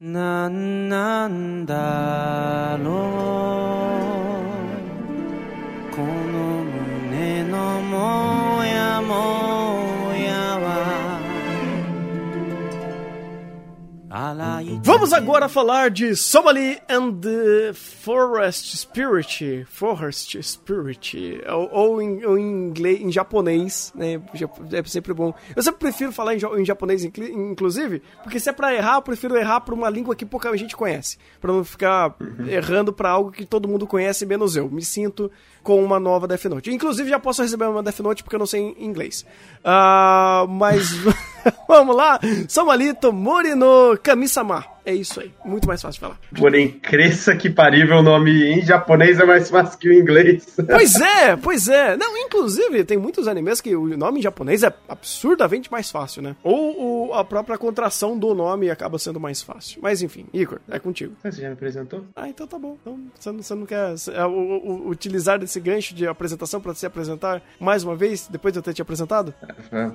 なんなん Vamos agora falar de Somali and the Forest Spirit, Forest Spirit, ou, ou em, ou em inglês, em japonês, né? É sempre bom. Eu sempre prefiro falar em, em japonês, inclu- inclusive, porque se é pra errar, eu prefiro errar pra uma língua que pouca gente conhece, Pra não ficar errando pra algo que todo mundo conhece, menos eu. Me sinto com uma nova Death Note. Inclusive, já posso receber uma Death Note porque eu não sei inglês. Ah, mas vamos lá. Somalito Morino Kami-sama. É isso aí. Muito mais fácil de falar. Porém, cresça que parível o nome em japonês é mais fácil que o inglês. Pois é, pois é. Não, inclusive, tem muitos animes que o nome em japonês é absurdamente mais fácil, né? Ou o- a própria contração do nome acaba sendo mais fácil. Mas enfim, Igor, é contigo. Você já me apresentou? Ah, então tá bom. Então você não, você não quer é, o- o- utilizar desse gancho de apresentação pra se apresentar mais uma vez, depois de eu ter te apresentado?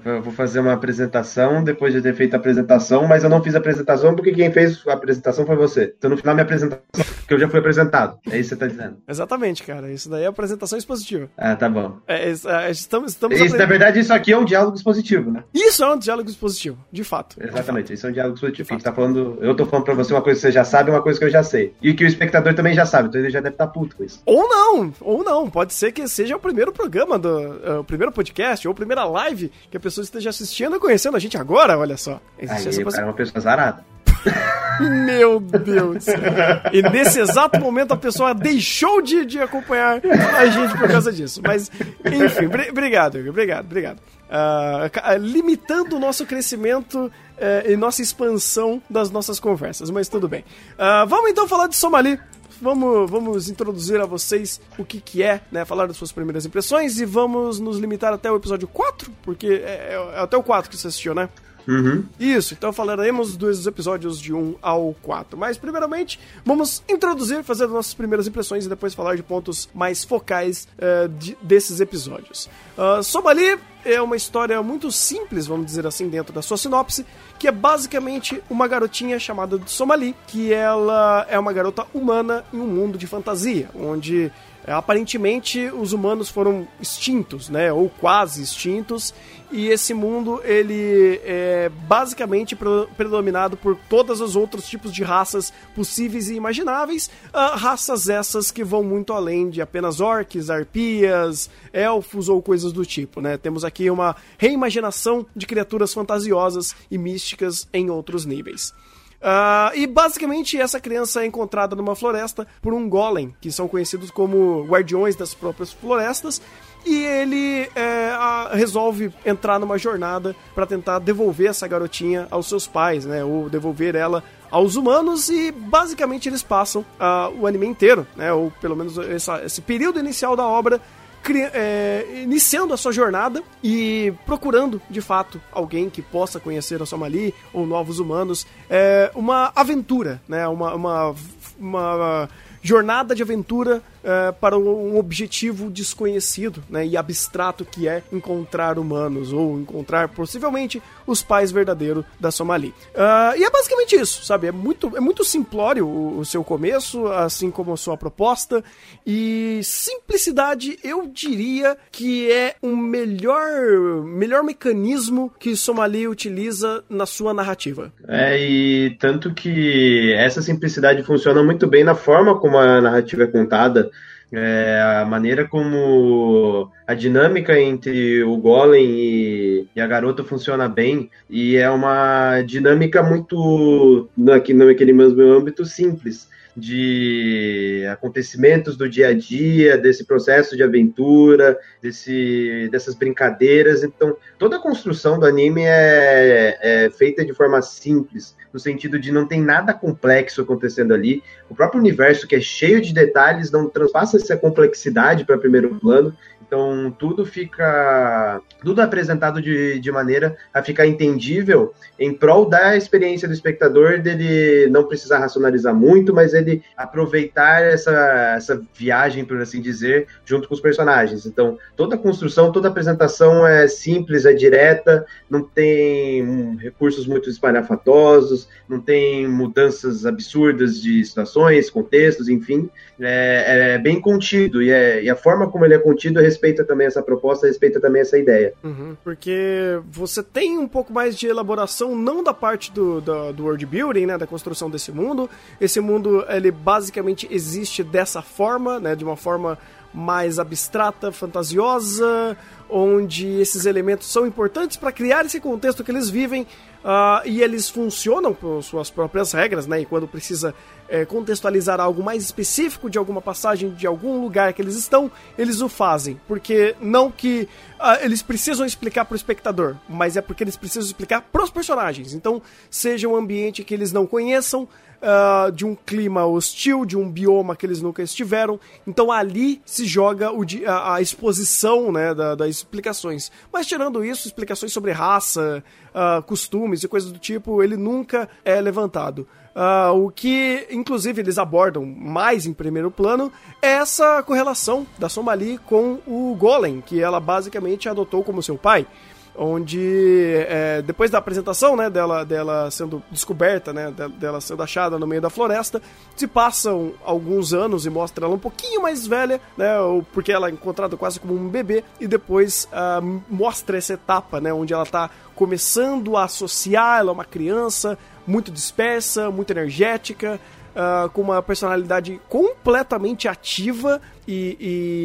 Eu vou fazer uma apresentação depois de ter feito a apresentação, mas eu não fiz a apresentação porque quem fez a apresentação foi você. Então no final minha apresentação, porque eu já fui apresentado. É isso que você tá dizendo. Exatamente, cara. Isso daí é apresentação expositiva. Ah, tá bom. É, é, é, estamos, estamos Isso, na verdade, isso aqui é um diálogo expositivo, né? Isso é um diálogo expositivo, de fato. Exatamente, isso é um diálogo expositivo. A gente tá falando, eu tô falando pra você uma coisa que você já sabe e uma coisa que eu já sei. E que o espectador também já sabe, então ele já deve estar puto com isso. Ou não, ou não. Pode ser que seja o primeiro programa, do, eh, o primeiro podcast, ou a primeira live que a pessoa esteja assistindo e conhecendo a gente agora, olha só. Existe essa Aí o cara é uma pessoa zarada. Meu Deus. E nesse exato momento a pessoa deixou de, de acompanhar a gente por causa disso. Mas, enfim, bri- obrigado, obrigado, obrigado. Ah, ca- limitando o nosso crescimento eh, e nossa expansão das nossas conversas, mas tudo bem. Ah, vamos então falar de Somali. Vamos, vamos introduzir a vocês o que, que é, né? Falar das suas primeiras impressões e vamos nos limitar até o episódio 4, porque é, é até o 4 que você assistiu, né? Uhum. Isso, então falaremos dos episódios de 1 ao 4. Mas, primeiramente, vamos introduzir, fazer as nossas primeiras impressões e depois falar de pontos mais focais eh, de- desses episódios. Uh, Somali é uma história muito simples, vamos dizer assim, dentro da sua sinopse, que é basicamente uma garotinha chamada de Somali, que ela é uma garota humana em um mundo de fantasia, onde aparentemente os humanos foram extintos, né, ou quase extintos, e esse mundo ele é basicamente pre- predominado por todos os outros tipos de raças possíveis e imagináveis, ah, raças essas que vão muito além de apenas orcs, arpias, elfos ou coisas do tipo, né? Temos aqui uma reimaginação de criaturas fantasiosas e místicas em outros níveis. Ah, e basicamente essa criança é encontrada numa floresta por um golem, que são conhecidos como guardiões das próprias florestas, e ele é, a- resolve entrar numa jornada para tentar devolver essa garotinha aos seus pais, né? Ou devolver ela aos humanos e basicamente eles passam ah, o anime inteiro, né? Ou pelo menos essa- esse período inicial da obra é, iniciando a sua jornada e procurando, de fato, alguém que possa conhecer a Somali ou novos humanos. É uma aventura, né? Uma, uma, uma jornada de aventura é, para um objetivo desconhecido né? e abstrato que é encontrar humanos ou encontrar possivelmente os pais verdadeiros da Somali. Ah, e é basicamente isso, sabe? É muito, é muito simplório o, o seu começo, assim como a sua proposta. E simplicidade, eu diria que é o melhor, melhor mecanismo que Somali utiliza na sua narrativa. É, e tanto que essa simplicidade funciona muito bem na forma como a narrativa é contada, é, a maneira como a dinâmica entre o Golem e, e a garota funciona bem, e é uma dinâmica muito, naquele mesmo âmbito, simples de acontecimentos do dia a dia, desse processo de aventura, desse, dessas brincadeiras. Então, toda a construção do anime é, é feita de forma simples, no sentido de não tem nada complexo acontecendo ali. O próprio universo, que é cheio de detalhes, não transpassa essa complexidade para primeiro plano. Então, tudo fica. Tudo é apresentado de, de maneira a ficar entendível em prol da experiência do espectador, dele não precisar racionalizar muito, mas ele aproveitar essa, essa viagem, por assim dizer, junto com os personagens. Então, toda a construção, toda a apresentação é simples, é direta, não tem recursos muito espalhafatosos, não tem mudanças absurdas de situações, contextos, enfim. É, é bem contido e, é, e, a forma como ele é contido respeita também essa proposta, respeita também essa ideia. Uhum, porque você tem um pouco mais de elaboração, não da parte do, do, do world building, né, da construção desse mundo. Esse mundo, ele basicamente existe dessa forma, né, de uma forma mais abstrata, fantasiosa, onde esses elementos são importantes para criar esse contexto que eles vivem uh, e eles funcionam por suas próprias regras, né? E quando precisa é, contextualizar algo mais específico de alguma passagem, de algum lugar que eles estão, eles o fazem. Porque não que uh, eles precisam explicar para o espectador, mas é porque eles precisam explicar para os personagens. Então, seja um ambiente que eles não conheçam, uh, de um clima hostil, de um bioma que eles nunca estiveram. Então ali se joga o, a, a, exposição né, da, das explicações. Mas tirando isso, explicações sobre raça, uh, costumes e coisas do tipo, ele nunca é levantado. Uh, o que, inclusive, eles abordam mais em primeiro plano é essa correlação da Somali com o Golem, que ela basicamente adotou como seu pai onde é, depois da apresentação né, dela, dela sendo descoberta, né, dela sendo achada no meio da floresta, se passam alguns anos e mostra ela um pouquinho mais velha, né, porque ela é encontrada quase como um bebê, e depois uh, mostra essa etapa, né, onde ela está começando a associar, ela é uma criança muito dispersa, muito energética, uh, com uma personalidade completamente ativa e,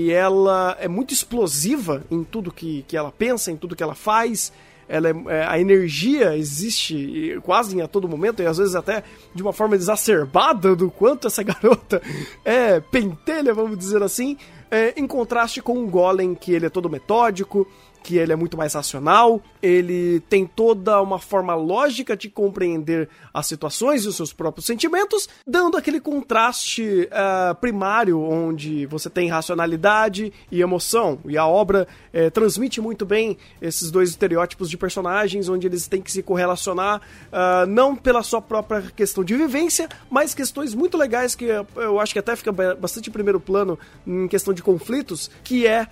e, ela é muito explosiva em tudo que, que ela pensa, em tudo que ela faz. Ela é, é, a energia existe quase a todo momento e às vezes até de uma forma exacerbada do quanto essa garota é pentelha, vamos dizer assim, é, em contraste com o Golem, que ele é todo metódico, que ele é muito mais racional, ele tem toda uma forma lógica de compreender as situações e os seus próprios sentimentos, dando aquele contraste uh, primário onde você tem racionalidade e emoção. E a obra uh, transmite muito bem esses dois estereótipos de personagens, onde eles têm que se correlacionar uh, não pela sua própria questão de vivência, mas questões muito legais que eu acho que até fica bastante em primeiro plano em questão de conflitos, que é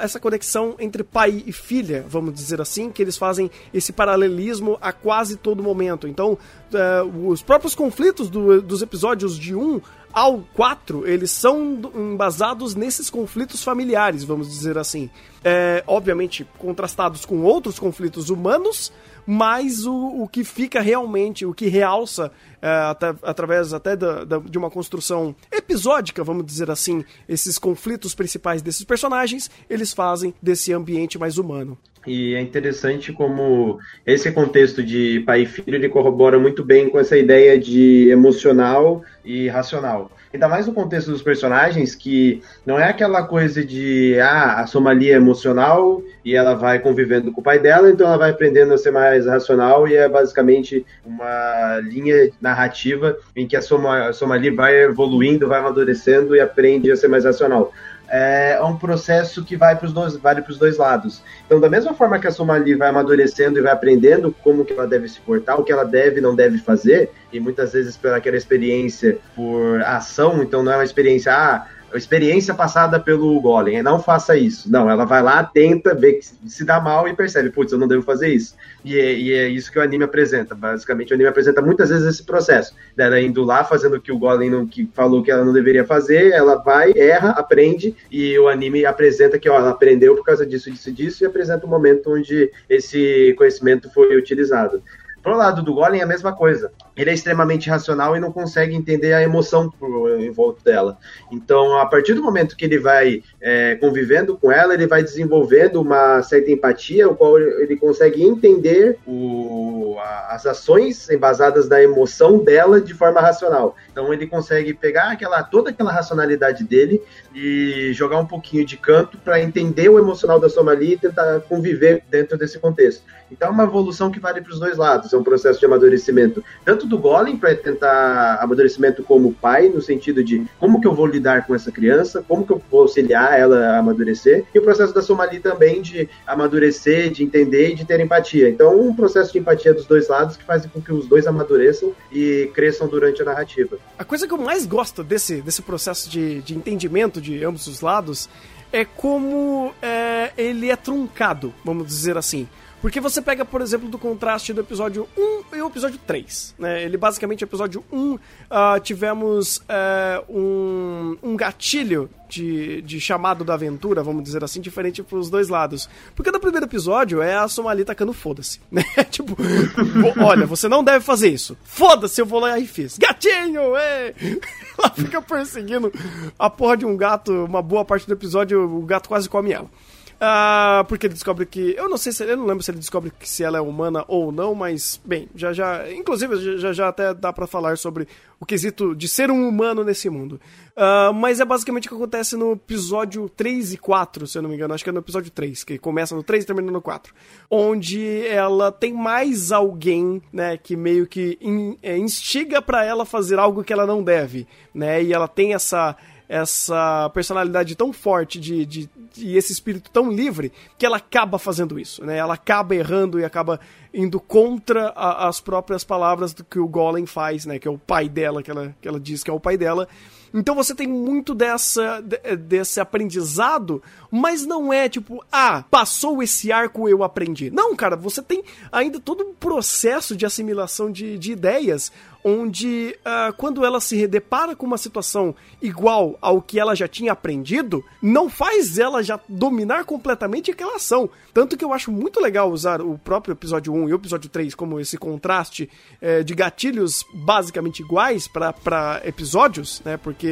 essa conexão entre pai e filha, vamos dizer assim, que eles fazem esse paralelismo a quase todo momento. Então, uh, os próprios conflitos do, dos episódios de 1 ao 4, eles são embasados nesses conflitos familiares, vamos dizer assim. É, obviamente, contrastados com outros conflitos humanos, mas o, o que fica realmente, o que realça é, até, através até da, da, de uma construção episódica, vamos dizer assim, esses conflitos principais desses personagens, eles fazem desse ambiente mais humano. E é interessante como esse contexto de pai e filho ele corrobora muito bem com essa ideia de emocional e racional. Ainda mais no contexto dos personagens, que não é aquela coisa de ah, a Somalia é emocional e ela vai convivendo com o pai dela, então ela vai aprendendo a ser mais racional e é basicamente uma linha narrativa em que a, Soma, a Somali vai evoluindo, vai amadurecendo e aprende a ser mais racional é um processo que vai para os dois, vale para os dois lados. Então, da mesma forma que a Somali vai amadurecendo e vai aprendendo como que ela deve se portar, o que ela deve e não deve fazer, e muitas vezes pela aquela experiência por ação, então não é uma experiência, ah, experiência passada pelo Golem. Não faça isso. Não, ela vai lá, tenta, vê que se dá mal e percebe, putz, eu não devo fazer isso. E é, e é, isso que o anime apresenta. Basicamente, o anime apresenta muitas vezes esse processo. Dela indo lá, fazendo o que o Golem não, que falou que ela não deveria fazer, ela vai, erra, aprende, e o anime apresenta que ó, ela aprendeu por causa disso, disso, disso, e apresenta o um momento onde esse conhecimento foi utilizado. Pro lado do Golem é a mesma coisa. Ele é extremamente racional e não consegue entender a emoção em volta dela. Então, a partir do momento que ele vai é, convivendo com ela, ele vai desenvolvendo uma certa empatia, o qual ele consegue entender o, a, as ações embasadas na emoção dela de forma racional. Então, ele consegue pegar aquela, toda aquela racionalidade dele e jogar um pouquinho de canto para entender o emocional da Somali e tentar conviver dentro desse contexto. Então, é uma evolução que vale para os dois lados um processo de amadurecimento, tanto do Golem para tentar amadurecimento como pai, no sentido de como que eu vou lidar com essa criança, como que eu vou auxiliar ela a amadurecer, e o processo da Somali também de amadurecer, de entender e de ter empatia. Então, um processo de empatia dos dois lados que faz com que os dois amadureçam e cresçam durante a narrativa. A coisa que eu mais gosto desse, desse processo de, de entendimento de ambos os lados é como é, ele é truncado, vamos dizer assim. Porque você pega, por exemplo, do contraste do episódio 1 e o episódio 3. Né? Ele basicamente, episódio 1, uh, tivemos uh, um, um gatilho de, de chamado da aventura, vamos dizer assim, diferente pros dois lados. Porque no primeiro episódio é a Somali tacando foda-se. Né? tipo, olha, você não deve fazer isso. Foda-se, eu vou lá e fiz. Gatinho! É! Ela fica perseguindo a porra de um gato, uma boa parte do episódio, o gato quase come ela. Ah, porque ele descobre que. Eu não sei se. Eu não lembro se ele descobre que se ela é humana ou não, mas, bem, já já. Inclusive, já, já até dá para falar sobre o quesito de ser um humano nesse mundo. Uh, mas é basicamente o que acontece no episódio 3 e 4, se eu não me engano. Acho que é no episódio 3, que começa no 3 e termina no 4. Onde ela tem mais alguém, né, que meio que in, é, instiga para ela fazer algo que ela não deve, né? E ela tem essa essa personalidade tão forte de, de, de, esse espírito tão livre que ela acaba fazendo isso, né? Ela acaba errando e acaba indo contra a, as próprias palavras do que o Golem faz, né? Que é o pai dela, que ela, que ela diz que é o pai dela. Então você tem muito dessa, desse aprendizado, mas não é tipo, ah, passou esse arco, eu aprendi. Não, cara, você tem ainda todo um processo de assimilação de, de ideias, onde uh, quando ela se depara com uma situação igual ao que ela já tinha aprendido, não faz ela já dominar completamente aquela ação. Tanto que eu acho muito legal usar o próprio episódio 1 e o episódio 3 como esse contraste eh, de gatilhos basicamente iguais para episódios, né? Porque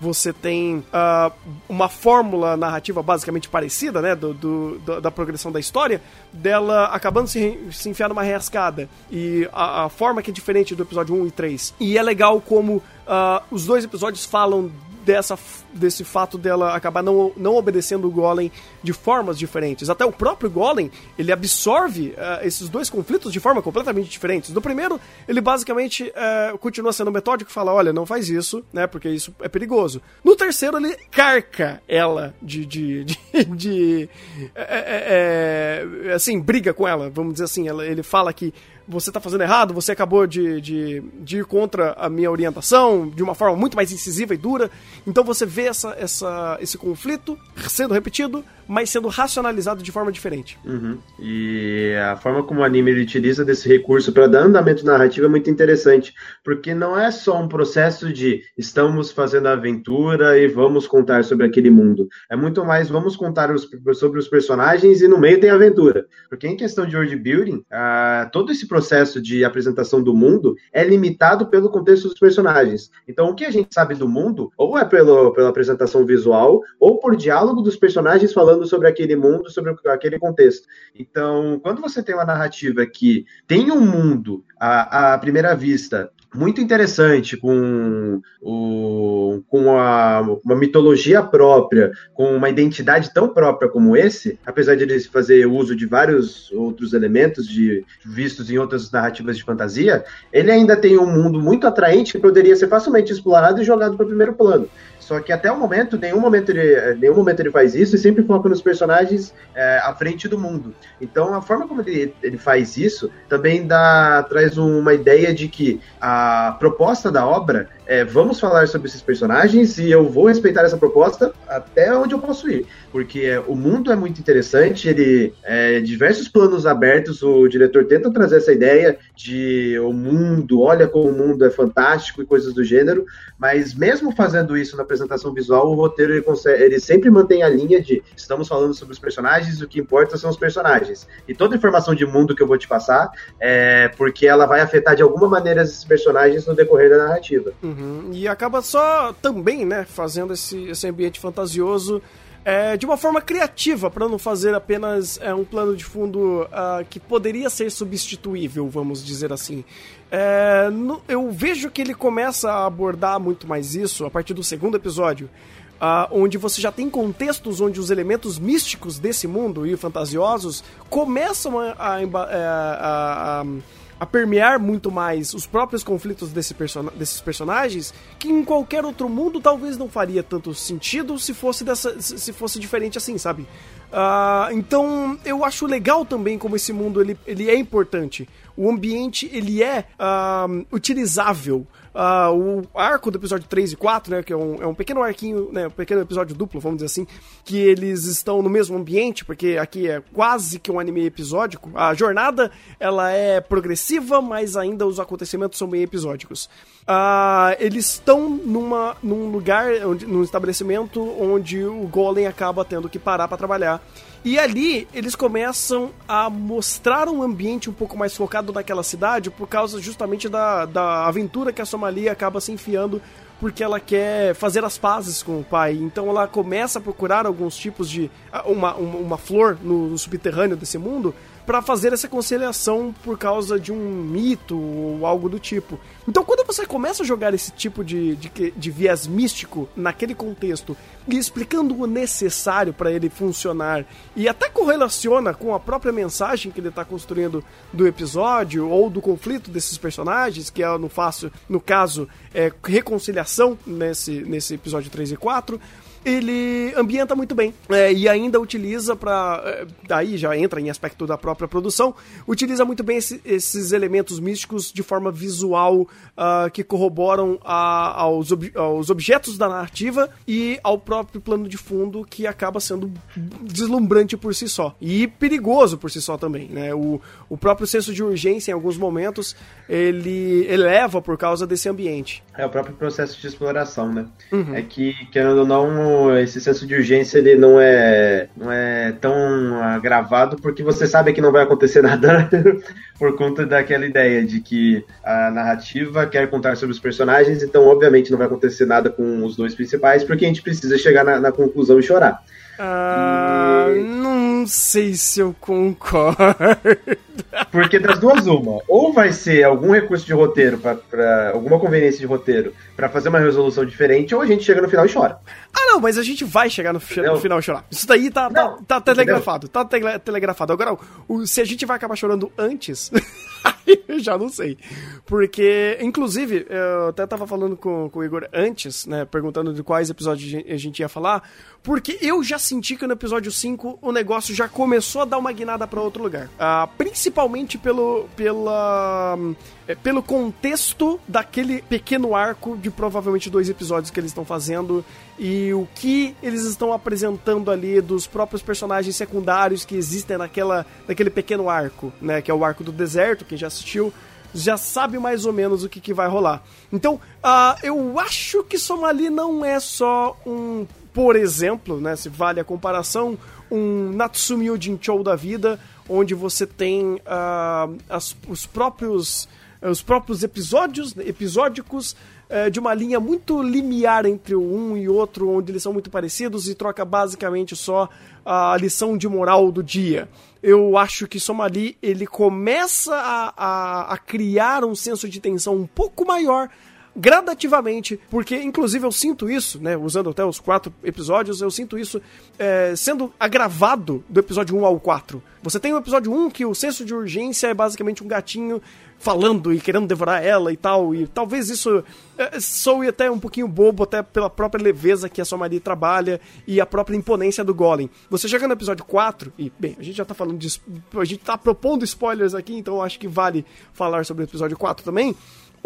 você tem uh, uma fórmula narrativa basicamente parecida, né, do, do, da progressão da história, dela acabando se, se enfiar numa reascada. E a, a, forma que é diferente do episódio 1 e 3. E é legal como uh, os dois episódios falam dessa, desse fato dela acabar não, não obedecendo o Golem de formas diferentes. Até o próprio Golem, ele absorve uh, esses dois conflitos de forma completamente diferentes. No primeiro, ele basicamente uh, continua sendo metódico e fala, olha, não faz isso, né, porque isso é perigoso. No terceiro, ele carca ela de... de, de, de é, é, assim, briga com ela, vamos dizer assim. Ela, ele fala que você está fazendo errado, você acabou de, de, de, ir contra a minha orientação de uma forma muito mais incisiva e dura. Então você vê essa, essa, esse conflito sendo repetido, mas sendo racionalizado de forma diferente. Uhum. E a forma como o anime utiliza desse recurso para dar andamento narrativo é muito interessante, porque não é só um processo de estamos fazendo a aventura e vamos contar sobre aquele mundo. É muito mais vamos contar os, sobre os personagens e no meio tem aventura. Porque em questão de world building, uh, todo esse processo de apresentação do mundo é limitado pelo contexto dos personagens. Então o que a gente sabe do mundo, ou é pelo, pela apresentação visual, ou por diálogo dos personagens falando falando sobre aquele mundo, sobre aquele contexto. Então, quando você tem uma narrativa que tem um mundo à, à primeira vista muito interessante, com, o, com a, uma mitologia própria, com uma identidade tão própria como esse, apesar de ele fazer uso de vários outros elementos de, vistos em outras narrativas de fantasia, ele ainda tem um mundo muito atraente que poderia ser facilmente explorado e jogado para o primeiro plano. Só que até o momento, nenhum momento ele, nenhum momento ele faz isso e sempre foca nos personagens é, à frente do mundo. Então a forma como ele, ele faz isso também dá, traz uma ideia de que a proposta da obra é vamos falar sobre esses personagens e eu vou respeitar essa proposta até onde eu posso ir. Porque o mundo é muito interessante, ele é diversos planos abertos, o diretor tenta trazer essa ideia de o mundo, olha como o mundo é fantástico e coisas do gênero, mas mesmo fazendo isso na apresentação visual, o roteiro ele, consegue, ele sempre mantém a linha de estamos falando sobre os personagens, o que importa são os personagens. E toda informação de mundo que eu vou te passar é porque ela vai afetar de alguma maneira esses personagens no decorrer da narrativa. Uhum. E acaba só também, né, fazendo esse, esse ambiente fantasioso é, de uma forma criativa, para não fazer apenas é, um plano de fundo uh, que poderia ser substituível, vamos dizer assim. É, no, eu vejo que ele começa a abordar muito mais isso a partir do segundo episódio. Uh, onde você já tem contextos onde os elementos místicos desse mundo e fantasiosos começam a, a, a, a a permear muito mais os próprios conflitos desse person desses personagens, que em qualquer outro mundo talvez não faria tanto sentido se fosse, dessa, se fosse diferente assim, sabe? Uh, então eu acho legal também como esse mundo ele, ele é importante. O ambiente ele é uh, utilizável. Uh, o arco do episódio 3 e 4, né, que é um, é um pequeno arquinho, né, um pequeno episódio duplo, vamos dizer assim, que eles estão no mesmo ambiente, porque aqui é quase que um anime episódico. A jornada, ela é progressiva, mas ainda os acontecimentos são bem episódicos. Uh, eles estão numa, num lugar, onde, num estabelecimento onde o Golem acaba tendo que parar para trabalhar. E ali eles começam a mostrar um ambiente um pouco mais focado naquela cidade por causa justamente da, da aventura que a Somalia acaba se enfiando porque ela quer fazer as pazes com o pai. Então ela começa a procurar alguns tipos de. uma, uma, uma flor no, no subterrâneo desse mundo para fazer essa conciliação por causa de um mito ou algo do tipo. Então, quando você começa a jogar esse tipo de, de, de viés místico naquele contexto e explicando o necessário para ele funcionar e até correlaciona com a própria mensagem que ele está construindo do episódio ou do conflito desses personagens, que é no, no caso, é, reconciliação nesse, nesse episódio 3 e 4 ele ambienta muito bem é, e ainda utiliza para é, daí já entra em aspecto da própria produção utiliza muito bem esse, esses elementos místicos de forma visual uh, que corroboram a, aos, ob, aos objetos da narrativa e ao próprio plano de fundo que acaba sendo deslumbrante por si só. E perigoso por si só também né? O, o próprio senso de urgência em alguns momentos ele eleva por causa desse ambiente. É o próprio processo de exploração né? Uhum. é que querendo ou não esse senso de urgência ele não é, não é tão agravado porque você sabe que não vai acontecer nada por conta daquela ideia de que a narrativa quer contar sobre os personagens, então obviamente não vai acontecer nada com os dois principais porque a gente precisa chegar na, na conclusão e chorar. Ah, e... não sei se eu concordo. Porque das duas, uma. Ou vai ser algum recurso de roteiro, para alguma conveniência de roteiro, para fazer uma resolução diferente, ou a gente chega no final e chora. Ah, não, mas a gente vai chegar no, no final e chorar. Isso daí tá, tá, tá telegrafado. Tá telegrafado. Agora, o, se a gente vai acabar chorando antes. eu já não sei. Porque, inclusive, eu até tava falando com, com o Igor antes, né? Perguntando de quais episódios a gente ia falar. Porque eu já senti que no episódio 5 o negócio já começou a dar uma guinada para outro lugar. Uh, principalmente pelo, pela, é, pelo contexto daquele pequeno arco de provavelmente dois episódios que eles estão fazendo e o que eles estão apresentando ali dos próprios personagens secundários que existem naquela, naquele pequeno arco, né? Que é o arco do deserto, quem já assistiu já sabe mais ou menos o que, que vai rolar. Então, uh, eu acho que Somali não é só um por exemplo, né, se vale a comparação, um Natsumi Ujinchou da vida, onde você tem uh, as, os próprios os próprios episódios episódicos uh, de uma linha muito limiar entre um e outro, onde eles são muito parecidos e troca basicamente só a lição de moral do dia. Eu acho que Somali ele começa a, a, a criar um senso de tensão um pouco maior gradativamente, porque inclusive eu sinto isso, né, usando até os quatro episódios, eu sinto isso é, sendo agravado do episódio 1 ao 4. Você tem o episódio 1 que o senso de urgência é basicamente um gatinho falando e querendo devorar ela e tal, e talvez isso é, soe até um pouquinho bobo, até pela própria leveza que a sua Maria trabalha e a própria imponência do Golem. Você chega no episódio 4, e bem, a gente já tá falando de. A gente tá propondo spoilers aqui, então acho que vale falar sobre o episódio 4 também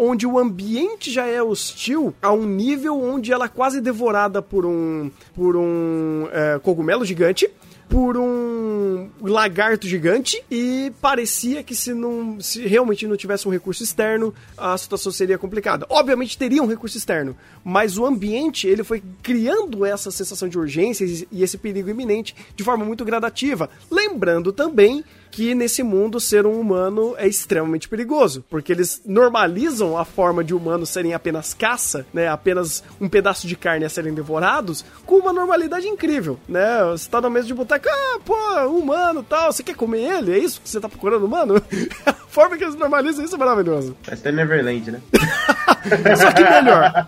onde o ambiente já é hostil a um nível onde ela é quase devorada por um por um é, cogumelo gigante por um lagarto gigante e parecia que se não se realmente não tivesse um recurso externo, a situação seria complicada. Obviamente teria um recurso externo, mas o ambiente ele foi criando essa sensação de urgência e esse perigo iminente de forma muito gradativa, lembrando também que nesse mundo ser um humano é extremamente perigoso, porque eles normalizam a forma de humanos serem apenas caça, né, apenas um pedaço de carne a serem devorados, com uma normalidade incrível, né? Você tá na mesa de boteca, ah, pô, humano, tal, você quer comer ele? É isso que você tá procurando, humano? a forma que eles normalizam isso é maravilhoso. Mas tem Neverland, né? Só que melhor.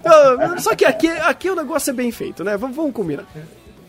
Só que aqui, aqui o negócio é bem feito, né? Vamos, vamos combinar.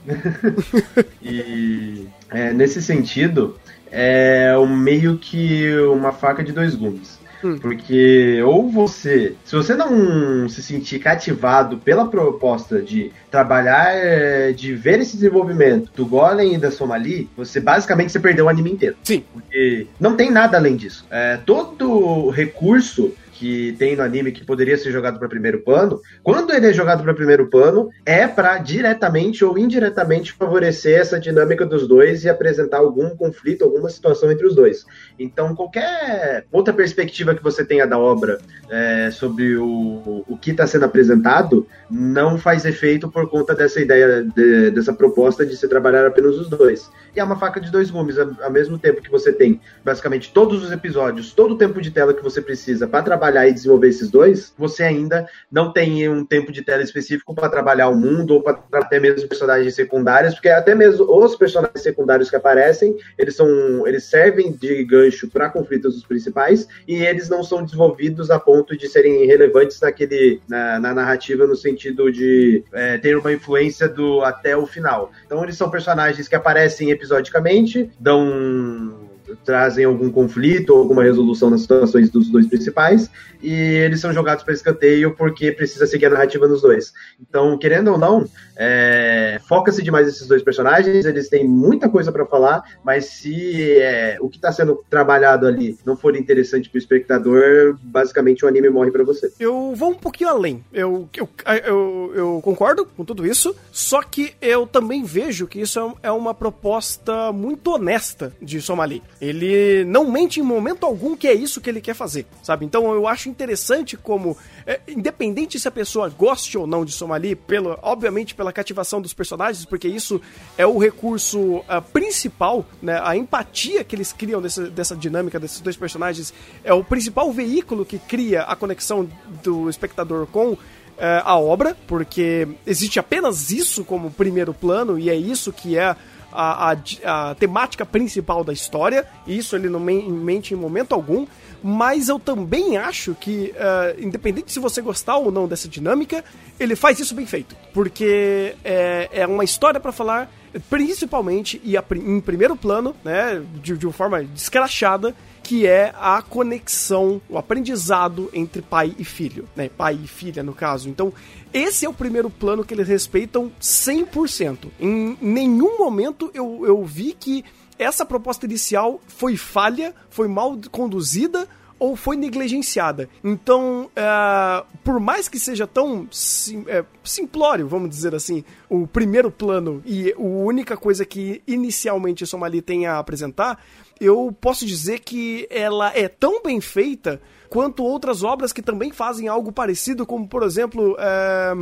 e é, nesse sentido, é meio que uma faca de dois gumes. Hum. Porque ou você, se você não se sentir cativado pela proposta de trabalhar, eh, de ver esse desenvolvimento do Golem e da Somali, você basicamente você perdeu o anime inteiro. Sim. Porque não tem nada além disso. É, todo recurso que tem no anime que poderia ser jogado para primeiro plano, quando ele é jogado para primeiro plano, é para diretamente ou indiretamente favorecer essa dinâmica dos dois e apresentar algum conflito, alguma situação entre os dois. Então, qualquer outra perspectiva que você tenha da obra é, sobre o, o que está sendo apresentado não faz efeito por conta dessa ideia, de, dessa proposta de se trabalhar apenas os dois. E é uma faca de dois gumes, ao mesmo tempo que você tem basicamente todos os episódios, todo o tempo de tela que você precisa para trabalhar trabalhar e desenvolver esses dois, você ainda não tem um tempo de tela específico para trabalhar o mundo ou para até mesmo personagens secundários, porque até mesmo os personagens secundários que aparecem, eles são eles servem de gancho para conflitos dos principais e eles não são desenvolvidos a ponto de serem relevantes naquele na, na narrativa no sentido de é, ter uma influência do até o final. Então eles são personagens que aparecem episodicamente, dão trazem algum conflito ou alguma resolução nas situações dos dois principais, e eles são jogados para escanteio porque precisa seguir a narrativa nos dois. Então, querendo ou não, é, foca-se demais nesses dois personagens, eles têm muita coisa para falar, mas se é, o que está sendo trabalhado ali não for interessante para o espectador, basicamente o anime morre para você. Eu vou um pouquinho além. Eu, eu, eu, eu, concordo com tudo isso, só que eu também vejo que isso é, é uma proposta muito honesta de Somali. Ele não mente em momento algum que é isso que ele quer fazer, sabe? Então eu acho interessante como, é, independente se a pessoa goste ou não de Somali, pelo, obviamente pela cativação dos personagens, porque isso é o recurso uh, principal, né? A empatia que eles criam dessa, dessa dinâmica desses dois personagens é o principal veículo que cria a conexão do espectador com é, a obra, porque existe apenas isso como primeiro plano e é isso que é a, a, a temática principal da história, isso ele não mente em momento algum, mas eu também acho que, uh, independente se você gostar ou não dessa dinâmica, ele faz isso bem feito, porque é, é uma história para falar principalmente e a, em primeiro plano, né, de, de uma forma descrachada, que é a conexão, o aprendizado entre pai e filho, né? Pai e filha, no caso. Então, esse é o primeiro plano que eles respeitam 100%. Em nenhum momento eu, eu vi que essa proposta inicial foi falha, foi mal conduzida ou foi negligenciada. Então, uh, por mais que seja tão sim, é, simplório, vamos dizer assim, o primeiro plano e a única coisa que inicialmente Somali tem a apresentar, eu posso dizer que ela é tão bem feita quanto outras obras que também fazem algo parecido, como por exemplo. É,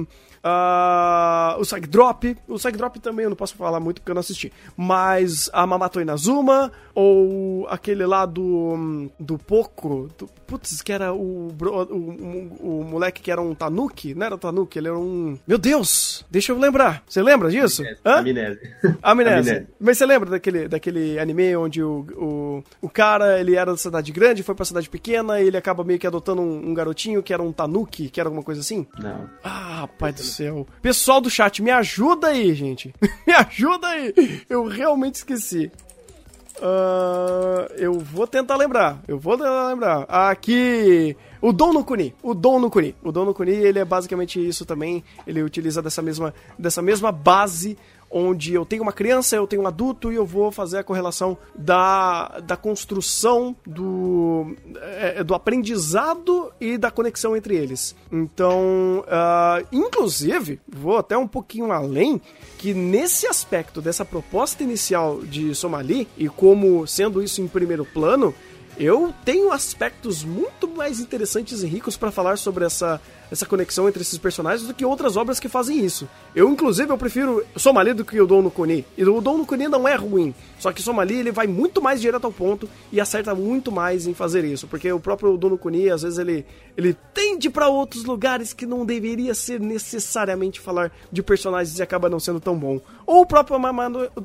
Uh, o Psych Drop. O Psych Drop também eu não posso falar muito porque eu não assisti. Mas a Mamato Inazuma, ou aquele lá do. do Poco. Do, putz, que era o, o, o, o, moleque que era um Tanuki. Não era Tanuki, ele era um. Meu Deus! Deixa eu lembrar. Você lembra disso? Amnésia. Amnésia. Mas você lembra daquele, daquele anime onde o, o, o cara ele era da cidade grande, foi pra cidade pequena e ele acaba meio que adotando um, um garotinho que era um Tanuki, que era alguma coisa assim? Não. Ah, rapaz do céu. Pessoal do chat, me ajuda aí, gente. me ajuda aí. Eu realmente esqueci. Uh, eu vou tentar lembrar. Eu vou tentar lembrar. Aqui. O Dom no Kuni. O Dom no Kuni. O Dom no Kuni, ele é basicamente isso também. Ele utiliza dessa mesma, dessa mesma base onde eu tenho uma criança, eu tenho um adulto e eu vou fazer a correlação da, da construção do, é, do aprendizado e da conexão entre eles. Então, uh, inclusive, vou até um pouquinho além, que nesse aspecto dessa proposta inicial de Somali, e como sendo isso em primeiro plano, eu tenho aspectos muito mais interessantes e ricos para falar sobre essa essa conexão entre esses personagens do que outras obras que fazem isso. Eu, inclusive, eu prefiro Somali do que o Don no Kuni. E o Don no Kuni não é ruim, só que Somali ele vai muito mais direto ao ponto e acerta muito mais em fazer isso, porque o próprio Don no Kuni, às vezes, ele, ele tende para outros lugares que não deveria ser necessariamente falar de personagens e acaba não sendo tão bom. Ou o próprio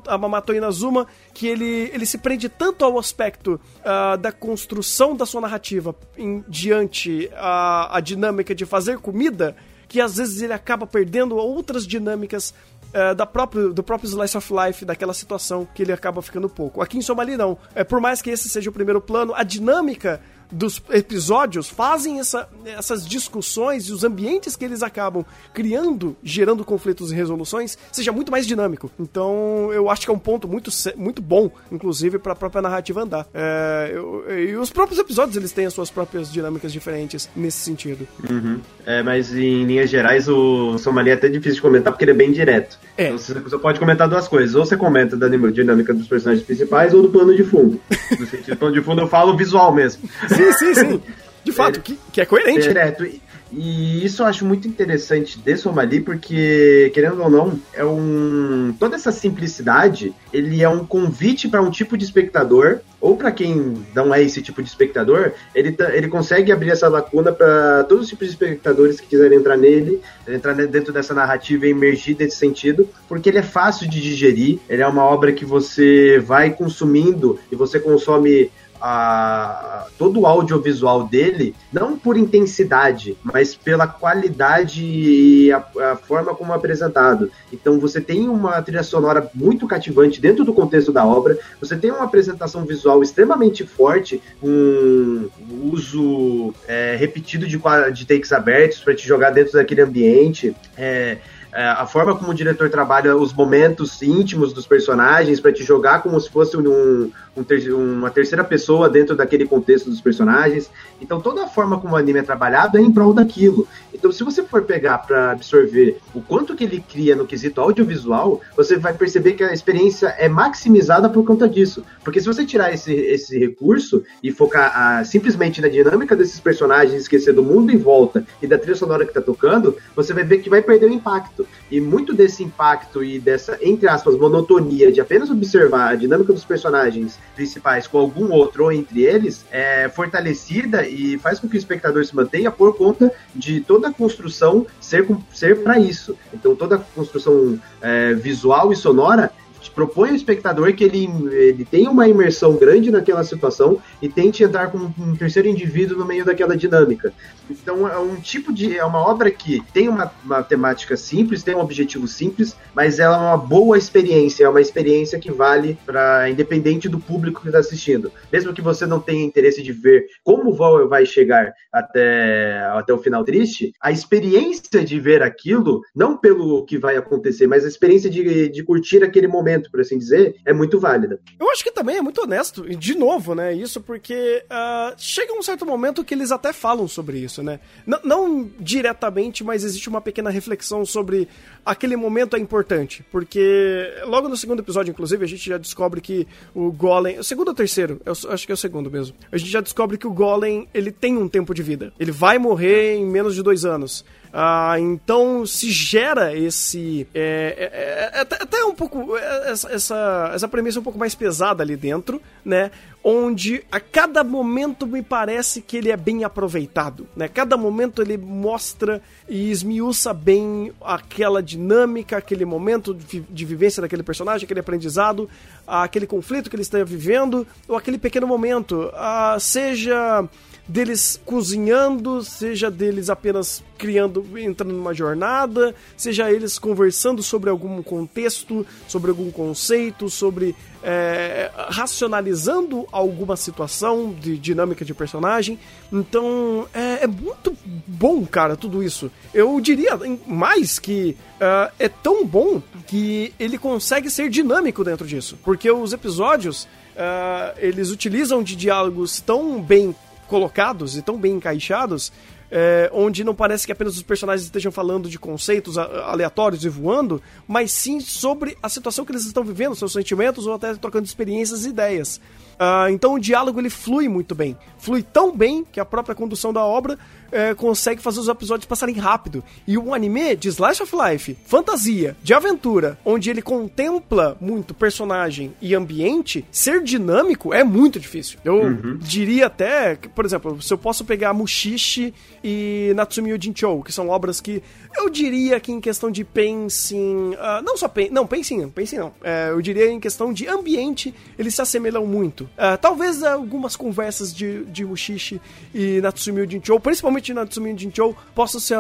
Amamato Inazuma, que ele, ele se prende tanto ao aspecto uh, da construção da sua narrativa em, diante a, a dinâmica de fazer comida que às vezes ele acaba perdendo outras dinâmicas uh, da próprio, do próprio Slice of Life, daquela situação que ele acaba ficando pouco. Aqui em Somali não. É, por mais que esse seja o primeiro plano, a dinâmica dos episódios fazem essa, essas discussões e os ambientes que eles acabam criando, gerando conflitos e resoluções, seja muito mais dinâmico. Então, eu acho que é um ponto muito, muito bom, inclusive, para a própria narrativa andar. É, eu, e os próprios episódios, eles têm as suas próprias dinâmicas diferentes nesse sentido. Uhum. É, mas em linhas gerais, o Somali é até difícil de comentar porque ele é bem direto. É. Então, você pode comentar duas coisas. Ou você comenta da dinâmica dos personagens principais ou do plano de fundo. No sentido do plano de fundo, eu falo visual mesmo. Sim, sim, sim. De fato, é, que, que é coerente. Direto. E, e isso eu acho muito interessante de Somali, porque, querendo ou não, é um. Toda essa simplicidade, ele é um convite para um tipo de espectador, ou para quem não é esse tipo de espectador, ele, ele consegue abrir essa lacuna para todos os tipos de espectadores que quiserem entrar nele, entrar dentro dessa narrativa e emergir desse sentido, porque ele é fácil de digerir, ele é uma obra que você vai consumindo e você consome a, todo o audiovisual dele, não por intensidade, mas pela qualidade e a, a, forma como é apresentado. Então você tem uma trilha sonora muito cativante dentro do contexto da obra, você tem uma apresentação visual extremamente forte, um uso é, repetido de, de takes abertos para te jogar dentro daquele ambiente. É, a forma como o diretor trabalha os momentos íntimos dos personagens para te jogar como se fosse um, um ter, uma terceira pessoa dentro daquele contexto dos personagens. Então toda a forma como o anime é trabalhado é em prol daquilo. Então se você for pegar para absorver o quanto que ele cria no quesito audiovisual, você vai perceber que a experiência é maximizada por conta disso. Porque se você tirar esse, esse recurso e focar ah, simplesmente na dinâmica desses personagens, esquecer do mundo em volta e da trilha sonora que está tocando, você vai ver que vai perder o impacto. E muito desse impacto e dessa, entre aspas, monotonia de apenas observar a dinâmica dos personagens principais com algum outro ou entre eles é fortalecida e faz com que o espectador se mantenha por conta de toda a construção ser, ser para isso. Então toda a construção é, visual e sonora propõe ao espectador que ele, ele tenha uma imersão grande naquela situação e tente entrar com um terceiro indivíduo no meio daquela dinâmica. Então é um tipo de. É uma obra que tem uma, uma temática simples, tem um objetivo simples, mas ela é uma boa experiência, é uma experiência que vale para independente do público que está assistindo. Mesmo que você não tenha interesse de ver como o voo vai chegar até, até o final triste, a experiência de ver aquilo, não pelo que vai acontecer, mas a experiência de, de curtir aquele momento momento, por assim dizer, é muito válida. Eu acho que também é muito honesto, e de novo, né, isso porque uh, chega um certo momento que eles até falam sobre isso, né? N não diretamente, mas existe uma pequena reflexão sobre aquele momento é importante, porque logo no segundo episódio, inclusive, a gente já descobre que o Golem, o segundo ou terceiro, eu acho que é o segundo mesmo, a gente já descobre que o Golem, ele tem um tempo de vida, ele vai morrer em menos de dois anos. Ah, então se gera esse. É, é, é, é até um pouco. É, essa, essa, essa premissa um pouco mais pesada ali dentro, né? Onde a cada momento me parece que ele é bem aproveitado, né? Cada momento ele mostra e esmiuça bem aquela dinâmica, aquele momento de, de vivência daquele personagem, aquele aprendizado, aquele conflito que ele está vivendo, ou aquele pequeno momento, ah, seja deles cozinhando, seja deles apenas criando, entrando numa jornada, seja eles conversando sobre algum contexto, sobre algum conceito, sobre é, racionalizando alguma situação de dinâmica de personagem. Então é, é, muito bom, cara, tudo isso. Eu diria mais que uh, é tão bom que ele consegue ser dinâmico dentro disso, porque os episódios uh, eles utilizam de diálogos tão bem colocados e tão bem encaixados, é, onde não parece que apenas os personagens estejam falando de conceitos aleatórios e voando, mas sim sobre a situação que eles estão vivendo, seus sentimentos ou até trocando experiências e ideias. Uh, então o diálogo ele flui muito bem. Flui tão bem que a própria condução da obra é, consegue fazer os episódios passarem rápido. E um anime de Slice of Life, fantasia, de aventura, onde ele contempla muito personagem e ambiente, ser dinâmico é muito difícil. Eu uhum. diria até, que, por exemplo, se eu posso pegar Mushishi e Natsumi Ujinchou, que são obras que eu diria que em questão de pacing, uh, não só pen, não, não, pacing não, é, eu diria em questão de ambiente, eles se assemelham muito. Uh, talvez algumas conversas de, de Mushishi e Natsumi Ujinchou, principalmente Natsumi Jinchou, possa se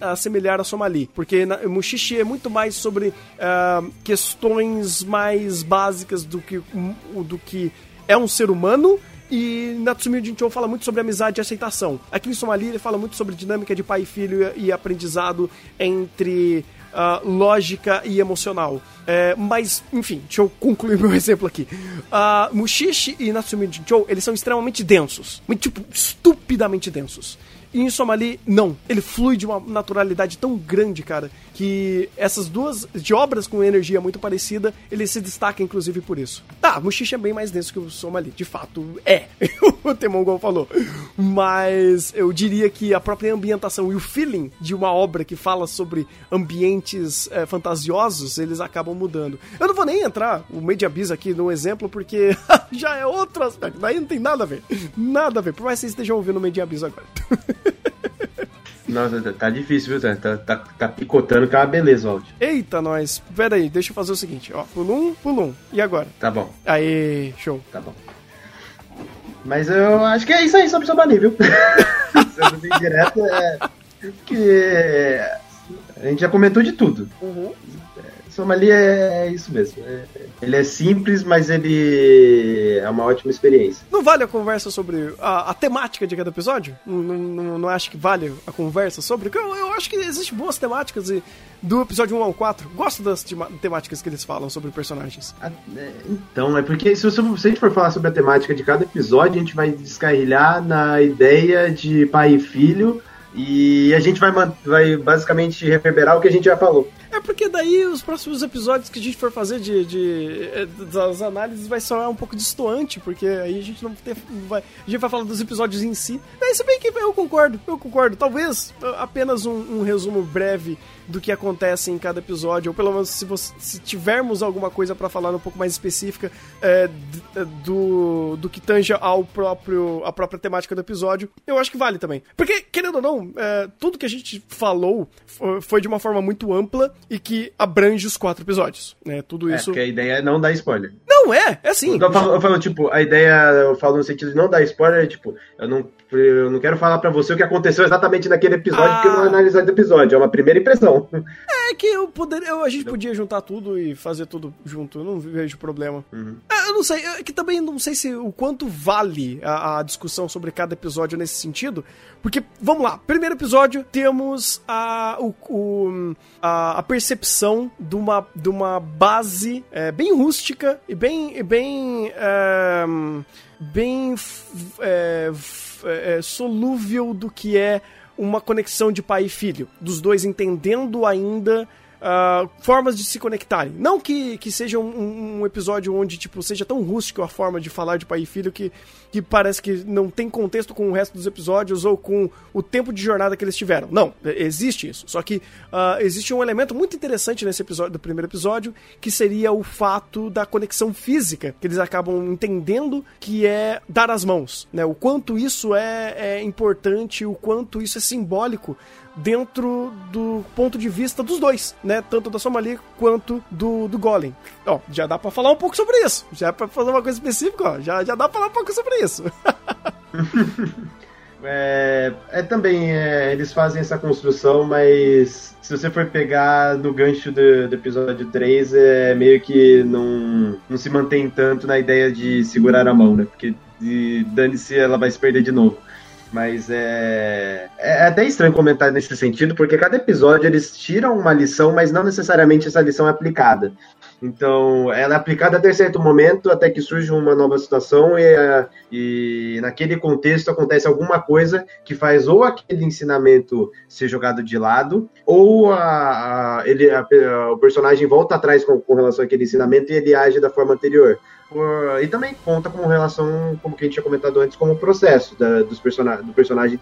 assemelhar a Somali, porque na, Mushishi é muito mais sobre uh, questões mais básicas do que, do que é um ser humano E Natsumi Jinchou fala muito sobre amizade e aceitação. Aqui em Somali ele fala muito sobre dinâmica de pai e filho e aprendizado entre uh, lógica e emocional. É, mas, enfim, deixa eu concluir meu exemplo aqui. Uh, Mushishi e Natsumi Jinchou, eles são extremamente densos. Tipo, estupidamente densos. E em Somali, não. Ele flui de uma naturalidade tão grande, cara, que essas duas, de obras com energia muito parecida, ele se destaca inclusive por isso. Tá, Mushishi é bem mais denso que o Somali, de fato é. o Temongol falou. Mas eu diria que a própria ambientação e o feeling de uma obra que fala sobre ambientes é, fantasiosos, eles acabam mudando. Eu não vou nem entrar o Made Abyss aqui no exemplo, porque já é outro aspecto. Daí não tem nada a ver. Nada a ver. Por mais que vocês estejam ouvindo o Made Abyss agora. Nossa, tá difícil, viu, Tá, tá, tá picotando que é uma beleza, Walt. Eita, nós. Pera aí, deixa eu fazer o seguinte, ó. Pulum, um, pulum. Um. E agora? Tá bom. Aí, show. Tá bom. Mas eu acho que é isso aí sobre o Bani, viu? Sendo bem direto, é. Que. A gente já comentou de tudo. Uhum. Somali é, é isso mesmo. É, ele é simples, mas ele é uma ótima experiência. Não vale a conversa sobre a, a temática de cada episódio? Não, não, não acho que vale a conversa sobre? Eu, eu acho que existem boas temáticas e do episódio 1 ao 4. Gosto das temáticas que eles falam sobre personagens. É, então, é porque se, se a gente for falar sobre a temática de cada episódio, a gente vai descarrilhar na ideia de pai e filho. E a gente vai, vai basicamente reverberar o que a gente já falou. Porque daí os próximos episódios que a gente for fazer de, de, eh, das análises vai soar um pouco distoante, porque aí a gente não ter, vai, a gente vai falar dos episódios em si. Mas se bem que eu concordo, eu concordo. Talvez eh, apenas um, um resumo breve do que acontece em cada episódio, ou pelo menos se, você, se tivermos alguma coisa para falar um pouco mais específica é, do, do que tanja ao próprio a própria temática do episódio, eu acho que vale também. Porque, querendo ou não, é, tudo que a gente falou foi de uma forma muito ampla e que abrange os quatro episódios, né? Tudo é, isso. É, porque a ideia é não dar spoiler. Não, é, é assim. Eu falo, eu falo, tipo, a ideia, eu falo no sentido de não dar spoiler, tipo, eu não, eu não quero falar para você o que aconteceu exatamente naquele episódio, ah. porque não analisar do episódio, é uma primeira impressão. É que eu poder, eu, a gente podia juntar tudo e fazer tudo junto, eu não vejo problema. Uhum. É, eu não sei, é que também não sei se o quanto vale a, a discussão sobre cada episódio nesse sentido, porque, vamos lá, primeiro episódio, temos a, o, o a, a, percepção de uma, de uma base é, bem rústica e bem, bem, é, bem é, é, solúvel do que é uma conexão de pai e filho, dos dois entendendo ainda uh, formas de se conectarem. Não que, que seja um, um, episódio onde, tipo, seja tão rústico a forma de falar de pai e filho que, que parece que não tem contexto com o resto dos episódios ou com o tempo de jornada que eles tiveram. Não, existe isso. Só que uh, existe um elemento muito interessante nesse episódio, do primeiro episódio, que seria o fato da conexão física, que eles acabam entendendo que é dar as mãos, né? O quanto isso é, é importante, o quanto isso é simbólico dentro do ponto de vista dos dois, né? Tanto da Somali quanto do, do Golem. Ó, já dá para falar um pouco sobre isso. Já é pra fazer uma coisa específica, ó. Já, já dá pra falar um pouco sobre isso. é, é também, é, eles fazem essa construção, mas se você for pegar no gancho do, do, episódio 3, é meio que não, não se mantém tanto na ideia de segurar a mão, né? Porque dane-se, ela vai se perder de novo. Mas é, é até estranho comentar nesse sentido, porque cada episódio eles tiram uma lição, mas não necessariamente essa lição é aplicada. Então, ela é aplicada até certo momento, até que surge uma nova situação e, e naquele contexto acontece alguma coisa que faz ou aquele ensinamento ser jogado de lado, ou a, a ele, a, o personagem volta atrás com, com relação àquele ensinamento e ele age da forma anterior e também conta como relação, como que a gente tinha comentado antes, como processo da, dos person do personagem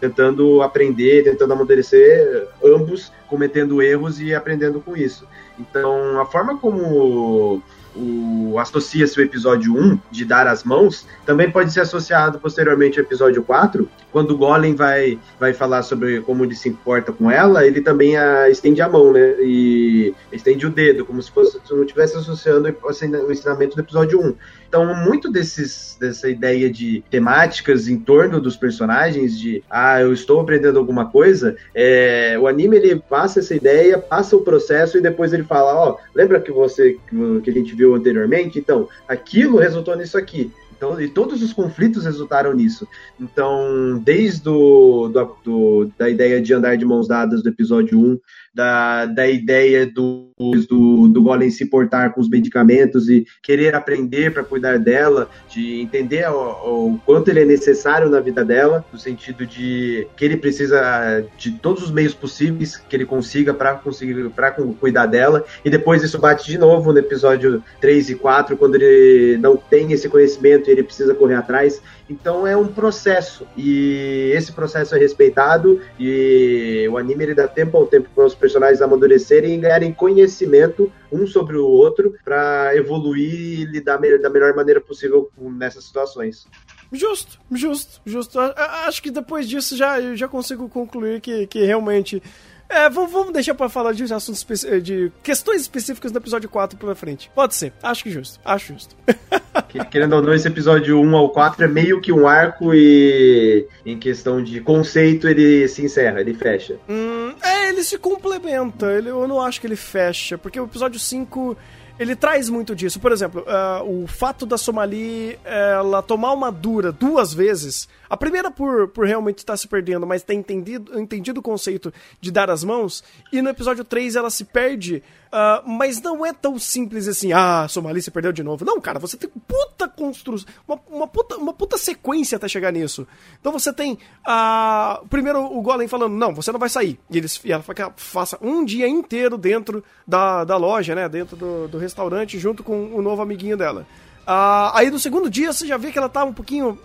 tentando aprender, tentando amadurecer, ambos cometendo erros e aprendendo com isso. Então, a forma como o associa-se o episódio 1 de dar as mãos, também pode ser associado posteriormente ao episódio 4, quando o Golem vai, vai falar sobre como ele se importa com ela, ele também a, estende a mão, né? E estende o dedo, como se fosse se não estivesse associando o ensinamento do episódio 1. Então, muito desses, dessa ideia de temáticas em torno dos personagens, de ah, eu estou aprendendo alguma coisa, é, o anime ele passa essa ideia, passa o processo e depois ele fala, ó, oh, lembra que você que a gente viu anteriormente? Então, aquilo resultou nisso aqui. Então, e todos os conflitos resultaram nisso. Então, desde do, do, do, da ideia de andar de mãos dadas do episódio 1, da, da ideia do, do, do Golem se portar com os medicamentos e querer aprender para cuidar dela, de entender o, o, quanto ele é necessário na vida dela, no sentido de que ele precisa de todos os meios possíveis que ele consiga para conseguir para cuidar dela, e depois isso bate de novo no episódio 3 e 4, quando ele não tem esse conhecimento e ele precisa correr atrás. Então é um processo e esse processo é respeitado e o anime ele dá tempo ao tempo para os personagens amadurecerem e ganharem conhecimento um sobre o outro para evoluir e lidar da melhor maneira possível nessas situações. Justo, justo, justo. Acho que depois disso já, já consigo concluir que, que realmente é, vamos deixar pra falar de assuntos de questões específicas no episódio 4 pela frente. Pode ser, acho que justo, acho justo. Querendo ou não, esse episódio 1 ao 4 é meio que um arco e em questão de conceito ele se encerra, ele fecha. Hum, é, ele se complementa, ele, eu não acho que ele fecha, porque o episódio 5 ele traz muito disso. Por exemplo, uh, o fato da Somali ela tomar uma dura duas vezes a primeira por, por realmente estar se perdendo, mas ter entendido, entendido o conceito de dar as mãos. E no episódio 3 ela se perde, uh, mas não é tão simples assim, ah, Somali se perdeu de novo. Não, cara, você tem puta construção, uma, uma, puta, uma puta sequência até chegar nisso. Então você tem uh, primeiro o Golem falando, não, você não vai sair. E, eles, e ela faça um dia inteiro dentro da, da loja, né, dentro do, do restaurante, junto com o novo amiguinho dela. Ah, aí no segundo dia você já vê que ela tá um pouquinho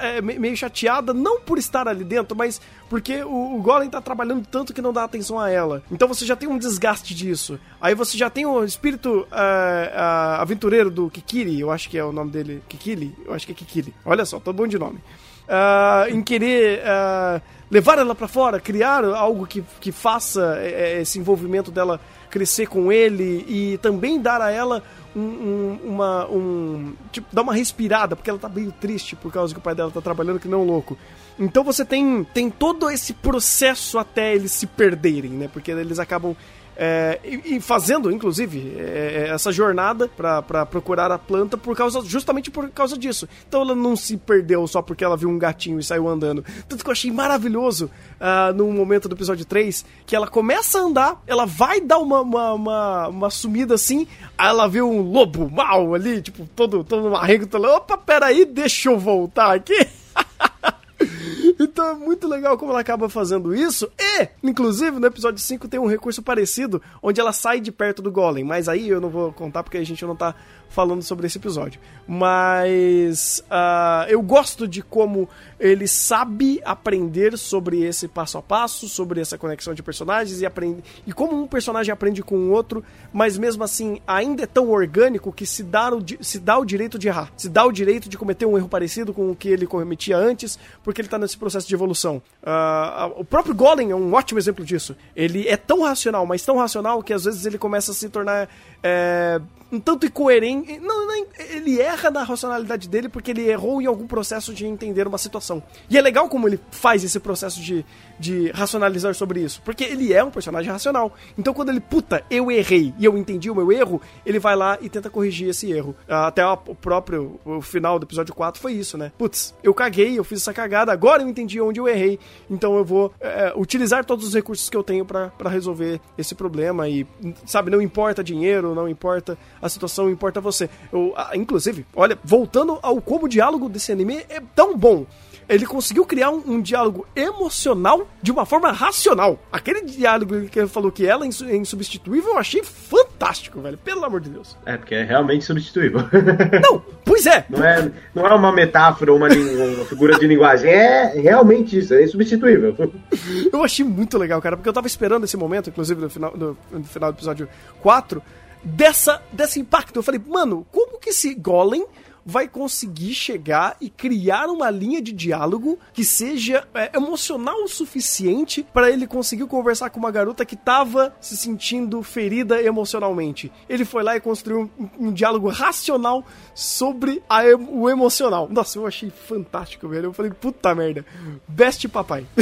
é, meio chateada, não por estar ali dentro, mas porque o, o Golem tá trabalhando tanto que não dá atenção a ela. Então você já tem um desgaste disso. Aí você já tem o espírito é, aventureiro do Kikiri, eu acho que é o nome dele. Kikiri? Eu acho que é Kikiri. Olha só, tô bom de nome. Uh, em querer levar ela para fora, criar algo que, que faça esse envolvimento dela crescer com ele e também dar a ela um, um, uma. Um, tipo, dar uma respirada, porque ela tá meio triste por causa que o pai dela tá trabalhando que não louco. Então você tem, tem todo esse processo até eles se perderem, né? Porque eles acabam é, e, e, fazendo, inclusive, é, é essa jornada para procurar a planta por causa, justamente por causa disso. Então ela não se perdeu só porque ela viu um gatinho e saiu andando. Tanto que eu achei maravilhoso uh, no momento do episódio 3 que ela começa a andar, ela vai dar uma, uma, uma, uma sumida assim, aí ela vê um lobo mal ali, tipo, todo, todo marrego, opa, peraí, deixa eu voltar aqui. Então é muito legal como ela acaba fazendo isso. E, inclusive, no episódio 5 tem um recurso parecido, onde ela sai de perto do Golem. Mas aí eu não vou contar porque a gente não tá falando sobre esse episódio. Mas uh, eu gosto de como ele sabe aprender sobre esse passo a passo, sobre essa conexão de personagens e aprende e como um personagem aprende com o outro, mas mesmo assim ainda é tão orgânico que se dá o, se dá o direito de errar, se dá o direito de cometer um erro parecido com o que ele cometia antes, porque ele está nesse processo de evolução. Uh, o próprio Golem é um ótimo exemplo disso. Ele é tão racional, mas tão racional que às vezes ele começa a se tornar é, um tanto incoerente. Não, não, ele erra na racionalidade dele porque ele errou em algum processo de entender uma situação. E é legal como ele faz esse processo de, de racionalizar sobre isso. Porque ele é um personagem racional. Então quando ele, puta, eu errei e eu entendi o meu erro, ele vai lá e tenta corrigir esse erro. Até o próprio o final do episódio 4 foi isso, né? Putz, eu caguei, eu fiz essa cagada, agora eu entendi onde eu errei. Então eu vou é, utilizar todos os recursos que eu tenho para resolver esse problema. E, sabe, não importa dinheiro, não importa a situação, importa você. Eu, inclusive, olha, voltando ao como o diálogo desse anime é tão bom ele conseguiu criar um, um, diálogo emocional de uma forma racional. Aquele diálogo que ele falou que ela é insubstituível, eu achei fantástico, velho. Pelo amor de Deus. É, porque é realmente substituível. Não, pois é. Não é, não é uma metáfora, uma, uma figura de linguagem. É realmente isso, é insubstituível. Eu achei muito legal, cara, porque eu tava esperando esse momento, inclusive no final, no, no final do episódio 4, dessa, desse impacto. Eu falei, mano, como que esse Golem vai conseguir chegar e criar uma linha de diálogo que seja é, emocional o suficiente para ele conseguir conversar com uma garota que estava se sentindo ferida emocionalmente. Ele foi lá e construiu um, um diálogo racional sobre a, o emocional. Nossa, eu achei fantástico, velho. Eu falei, puta merda, best papai.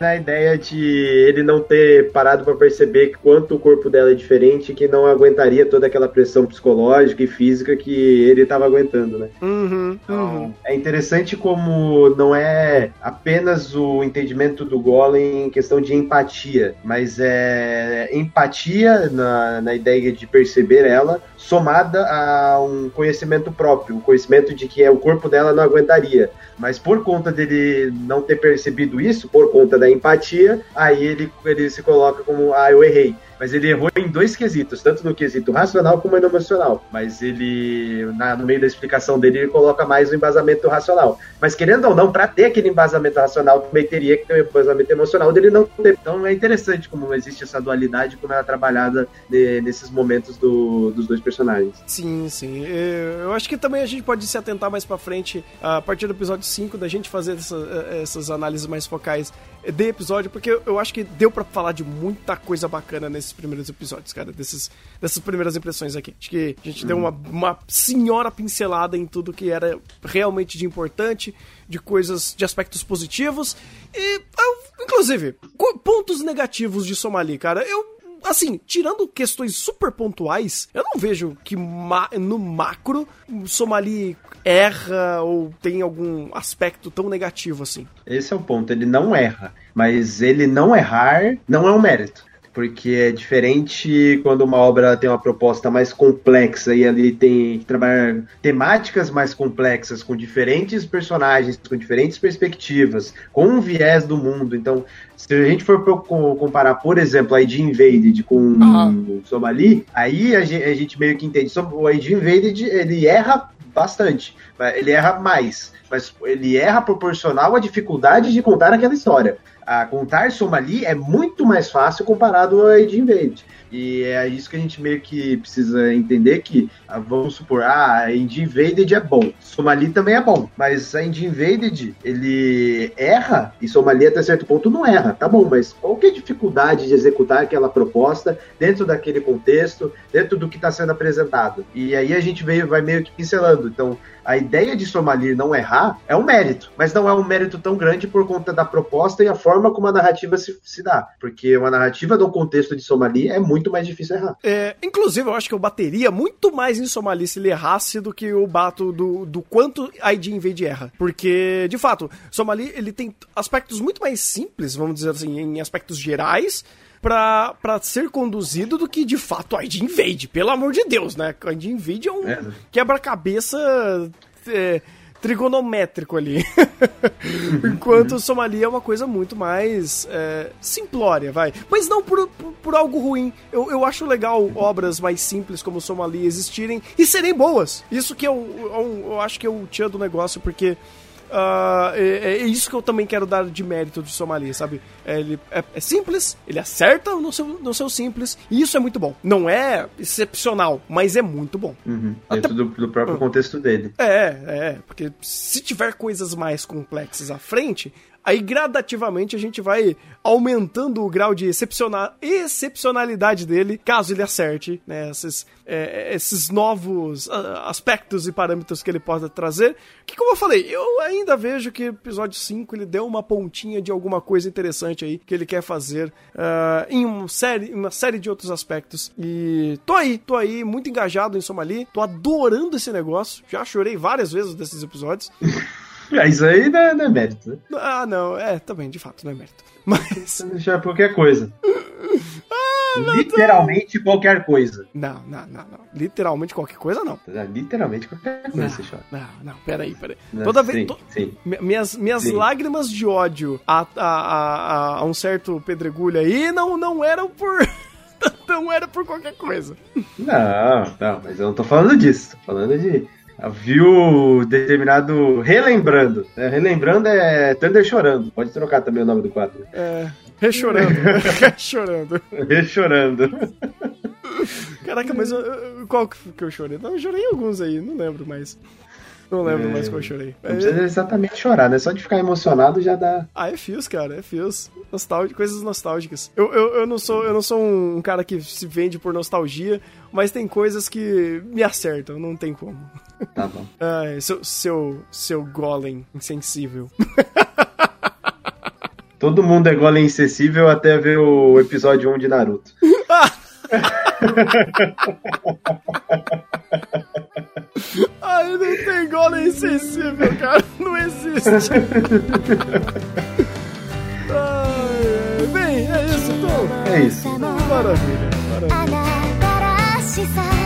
na ideia de ele não ter parado para perceber que quanto o corpo dela é diferente, que não aguentaria toda aquela pressão psicológica e física que ele estava aguentando, né? Uhum, Então, uhum. é interessante como não é apenas o entendimento do Golem em questão de empatia, mas é empatia na, na ideia de perceber ela, somada a um conhecimento próprio, um conhecimento de que é, o corpo dela não aguentaria. Mas por conta dele não ter percebido isso, por conta da empatia, aí ele, ele se coloca como, ah, eu errei. Mas ele errou em dois quesitos, tanto no quesito racional como no emocional. Mas ele, na- no meio da explicação dele, ele coloca mais o embasamento racional. Mas querendo ou não, para ter aquele embasamento racional, também teria que ter um embasamento emocional dele não ter. Então é interessante como existe essa dualidade, como ela é trabalhada ne- nesses momentos do- dos dois personagens. Sim, sim. É, Eu acho que também a gente pode se atentar mais pra frente, a partir do episódio 5, da gente fazer essa- eh, essas análises mais focais de episódio, porque eu acho que deu pra falar de muita coisa bacana nesses primeiros episódios, cara, desses, dessas primeiras impressões aqui. Acho que a gente deu uma, uma senhora pincelada em tudo que era realmente de importante, de coisas, de aspectos positivos e, ah, inclusive, pontos negativos de Somali, cara. Eu assim, tirando questões super pontuais, eu não vejo que ma- no macro Somali erra ou tem algum aspecto tão negativo assim. Esse é o ponto, ele não erra. Mas ele não errar não é um mérito. Porque é diferente quando uma obra tem uma proposta mais complexa e ali tem que trabalhar temáticas mais complexas, com diferentes personagens, com diferentes perspectivas, com um viés do mundo. Então, se a gente for comparar, por exemplo, a ID Invaded com Ah. o Somali, aí a gente, a gente meio que entende. O ID Invaded, ele erra bastante, ele erra mais, mas ele erra proporcional à dificuldade de contar aquela história. A contar Somali é muito mais fácil comparado a Age Invade. E é isso que a gente meio que precisa entender que, ah, vamos supor, ah, a Indie Invaded é bom, Somali também é bom, mas a Indie Invaded, ele erra, e Somali até certo ponto não erra, tá bom, mas qual que é a dificuldade de executar aquela proposta dentro daquele contexto, dentro do que está sendo apresentado? E aí a gente veio, vai meio que pincelando, então a ideia de Somalir não errar é um mérito, mas não é um mérito tão grande por conta da proposta e a forma como a narrativa se, se dá. Porque uma narrativa no contexto de Somali é muito mais difícil errar. É, inclusive, eu acho que eu bateria muito mais em Somali se ele errasse do que eu bato do, do quanto ID Invade erra. Porque, de fato, Somali ele tem aspectos muito mais simples, vamos dizer assim, em aspectos gerais. Pra, pra ser conduzido do que de fato ID Invade, pelo amor de Deus, né? ID Invade é um É. quebra-cabeça é, trigonométrico ali. Enquanto o Somali é uma coisa muito mais é, simplória, vai. Mas não por, por, por algo ruim. Eu, eu acho legal obras mais simples como o Somali existirem e serem boas. Isso que eu, eu, eu acho que é o do negócio, porque. Ah, é, é isso que eu também quero dar de mérito de Somali, sabe? É, ele é, é simples, ele acerta no seu, no seu simples, e isso é muito bom. Não é excepcional, mas é muito bom. Até- Dentro do, do próprio contexto dele. É, é, porque se tiver coisas mais complexas à frente, aí gradativamente a gente vai aumentando o grau de excepciona excepcionalidade dele, caso ele acerte né, esses, é, esses novos ah, aspectos e parâmetros que ele possa trazer. Que, como eu falei, eu ainda vejo que episódio 5 ele deu uma pontinha de alguma coisa interessante aí que ele quer fazer ah, em uma série, uma série de outros aspectos. E tô aí, tô aí, muito engajado em Somali, tô adorando esse negócio. Já chorei várias vezes desses episódios. É, isso aí não é, não é mérito, né? Ah, não, é, também, de fato, não é mérito. Mas. Deixar qualquer coisa. Ah, Literalmente qualquer coisa. Não, não, não, não. Literalmente qualquer coisa, não. Literalmente qualquer coisa Não, você chora. não, não, peraí, peraí. Não, Toda sim, vez. to- sim. Mi- Minhas, minhas Sim. lágrimas de ódio a, a, a, a um certo pedregulho aí não, não eram por. não era por qualquer coisa. Não, não, mas eu não tô falando disso. Tô falando de. Viu determinado. Relembrando. né? Relembrando é Thunder chorando. Pode trocar também o nome do quadro. É. Rechorando. Rechorando. Rechorando. Caraca, mas eu- qual que eu chorei? Não, eu chorei alguns aí, não lembro mais. Não lembro é... mais como eu chorei. Não precisa exatamente chorar, né? Só de ficar emocionado já dá. Ah, é fios, cara, é fios. Nostálgico, coisas nostálgicas. Eu, eu, eu, não sou, eu não sou um cara que se vende por nostalgia, mas tem coisas que me acertam, não tem como. Tá bom. Ah, é, seu, seu, seu golem insensível. Todo mundo é golem insensível até ver o episódio 1 de Naruto. Ai, não tem gola insensível, cara. Não existe. Bem, é isso então. É isso. Maravilha. maravilha.